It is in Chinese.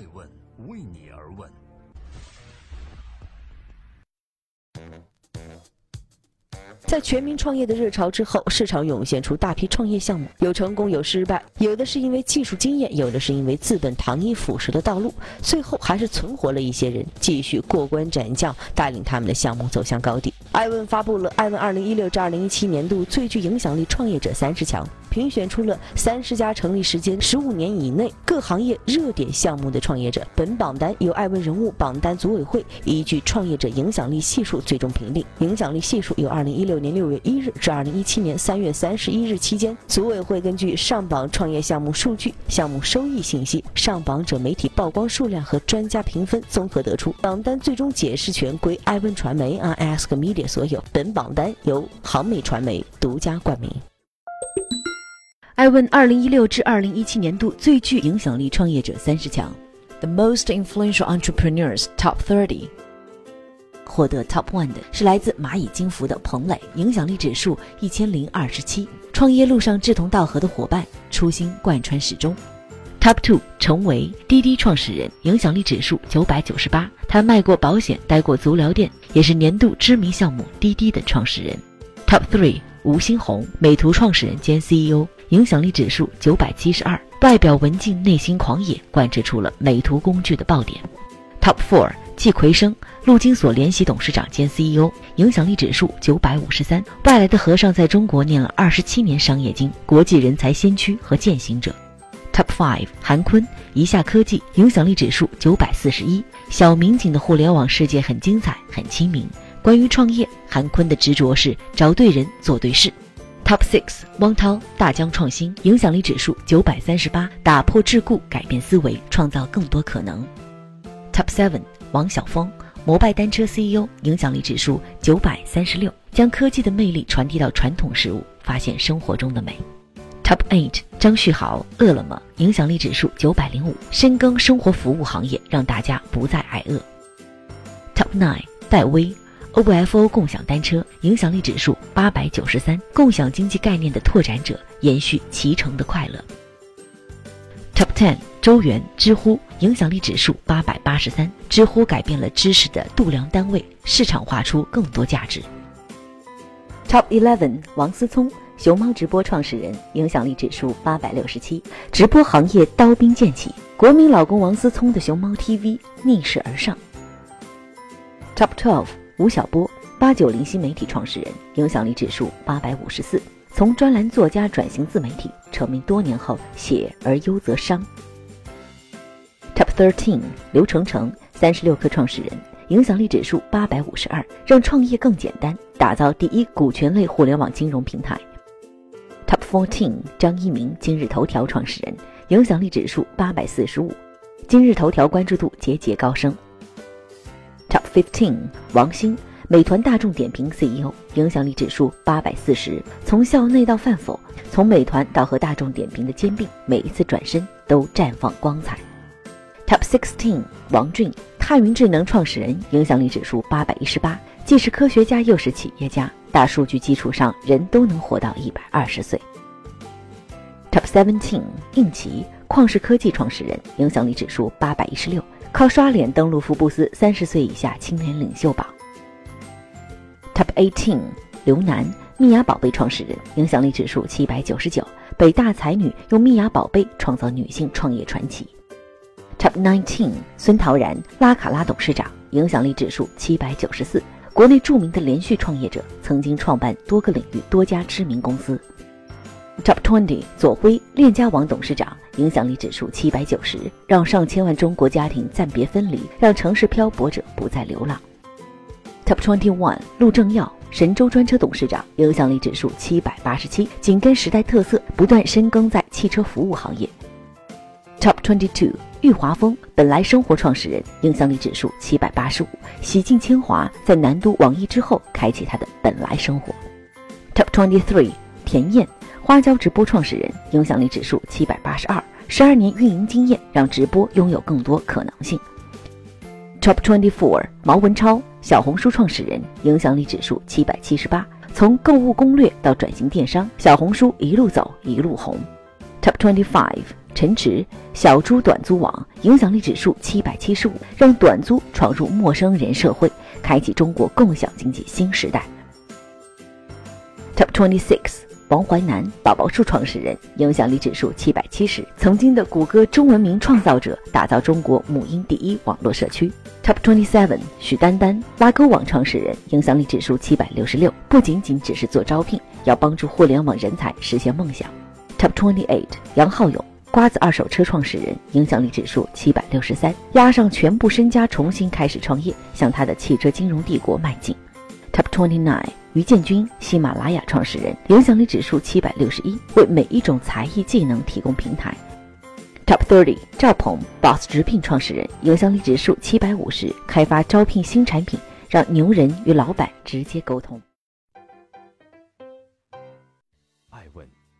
爱问为你而问。在全民创业的热潮之后，市场涌现出大批创业项目，有成功有失败，有的是因为技术经验，有的是因为资本糖衣腐蚀的道路，最后还是存活了一些人，继续过关斩将，带领他们的项目走向高地。艾问发布了《艾问2016至2017年度最具影响力创业者三十强》。评选出了三十家成立时间十五年以内各行业热点项目的创业者。本榜单由艾问人物榜单组委会依据创业者影响力系数最终评定。影响力系数由二零一六年六月一日至二零一七年三月三十一日期间，组委会根据上榜创业项目数据、项目收益信息、上榜者媒体曝光数量和专家评分综合得出。榜单最终解释权归艾问传媒 （Ask Media） 所有。本榜单由航美传媒独家冠名。艾问二零一六至二零一七年度最具影响力创业者三十强，The Most Influential Entrepreneurs Top Thirty。获得 Top One 的是来自蚂蚁金服的彭磊，影响力指数一千零二十七，创业路上志同道合的伙伴，初心贯穿始终。Top Two 成为滴滴创始人，影响力指数九百九十八，他卖过保险，待过足疗店，也是年度知名项目滴滴的创始人。Top Three 吴新红，美图创始人兼 CEO。影响力指数九百七十二，外表文静，内心狂野，贯彻出了美图工具的爆点。Top four，季奎生，陆金所联席董事长兼 CEO，影响力指数九百五十三，外来的和尚在中国念了二十七年商业经，国际人才先驱和践行者。Top five，韩坤，一下科技，影响力指数九百四十一，小民警的互联网世界很精彩，很亲民。关于创业，韩坤的执着是找对人，做对事。Top six，汪涛，大疆创新，影响力指数九百三十八，打破桎梏，改变思维，创造更多可能。Top seven，王晓峰，摩拜单车 CEO，影响力指数九百三十六，将科技的魅力传递到传统事物，发现生活中的美。Top eight，张旭豪，饿了么，影响力指数九百零五，深耕生活服务行业，让大家不再挨饿。Top nine，戴威。OFO 共享单车影响力指数八百九十三，共享经济概念的拓展者，延续骑乘的快乐。Top ten，周元，知乎影响力指数八百八十三，知乎改变了知识的度量单位，市场化出更多价值。Top eleven，王思聪，熊猫直播创始人，影响力指数八百六十七，直播行业刀兵剑起，国民老公王思聪的熊猫 TV 逆势而上。Top twelve。吴晓波，八九零新媒体创始人，影响力指数八百五十四，从专栏作家转型自媒体，成名多年后写而优则商。Thirteen，刘成成，三十六氪创始人，影响力指数八百五十二，让创业更简单，打造第一股权类互联网金融平台。Top fourteen，张一鸣，今日头条创始人，影响力指数八百四十五，今日头条关注度节节高升。Top fifteen，王兴，美团大众点评 CEO，影响力指数八百四十，从校内到饭否，从美团到和大众点评的兼并，每一次转身都绽放光彩。Top sixteen，王俊，泰云智能创始人，影响力指数八百一十八，既是科学家又是企业家，大数据基础上人都能活到一百二十岁。Top seventeen，应奇，旷视科技创始人，影响力指数八百一十六。靠刷脸登陆福布斯三十岁以下青年领袖榜。Top eighteen，刘楠，蜜芽宝贝创始人，影响力指数七百九十九，北大才女用蜜芽宝贝创造女性创业传奇。Top nineteen，孙陶然，拉卡拉董事长，影响力指数七百九十四，国内著名的连续创业者，曾经创办多个领域多家知名公司。Top twenty，左晖，链家网董事长，影响力指数七百九十，让上千万中国家庭暂别分离，让城市漂泊者不再流浪。Top twenty one，陆正耀，神州专车董事长，影响力指数七百八十七，紧跟时代特色，不断深耕在汽车服务行业。Top twenty two，郁华峰，本来生活创始人，影响力指数七百八十五，洗尽铅华，在南都网易之后，开启他的本来生活。Top twenty three，田燕。花椒直播创始人，影响力指数七百八十二，十二年运营经验让直播拥有更多可能性。Top twenty four，毛文超，小红书创始人，影响力指数七百七十八，从购物攻略到转型电商，小红书一路走一路红。Top twenty five，陈驰，小猪短租网，影响力指数七百七十五，让短租闯入陌生人社会，开启中国共享经济新时代。Top twenty six，王淮南，宝宝树创始人，影响力指数七百七十，曾经的谷歌中文名创造者，打造中国母婴第一网络社区。Top twenty seven，许丹丹，拉勾网创始人，影响力指数七百六十六，不仅仅只是做招聘，要帮助互联网人才实现梦想。Top twenty eight，杨浩勇，瓜子二手车创始人，影响力指数七百六十三，押上全部身家重新开始创业，向他的汽车金融帝国迈进。Top twenty nine，于建军，喜马拉雅创始人，影响力指数七百六十一，为每一种才艺技能提供平台。Top thirty，赵鹏，Boss 直聘创始人，影响力指数七百五十，开发招聘新产品，让牛人与老板直接沟通。爱问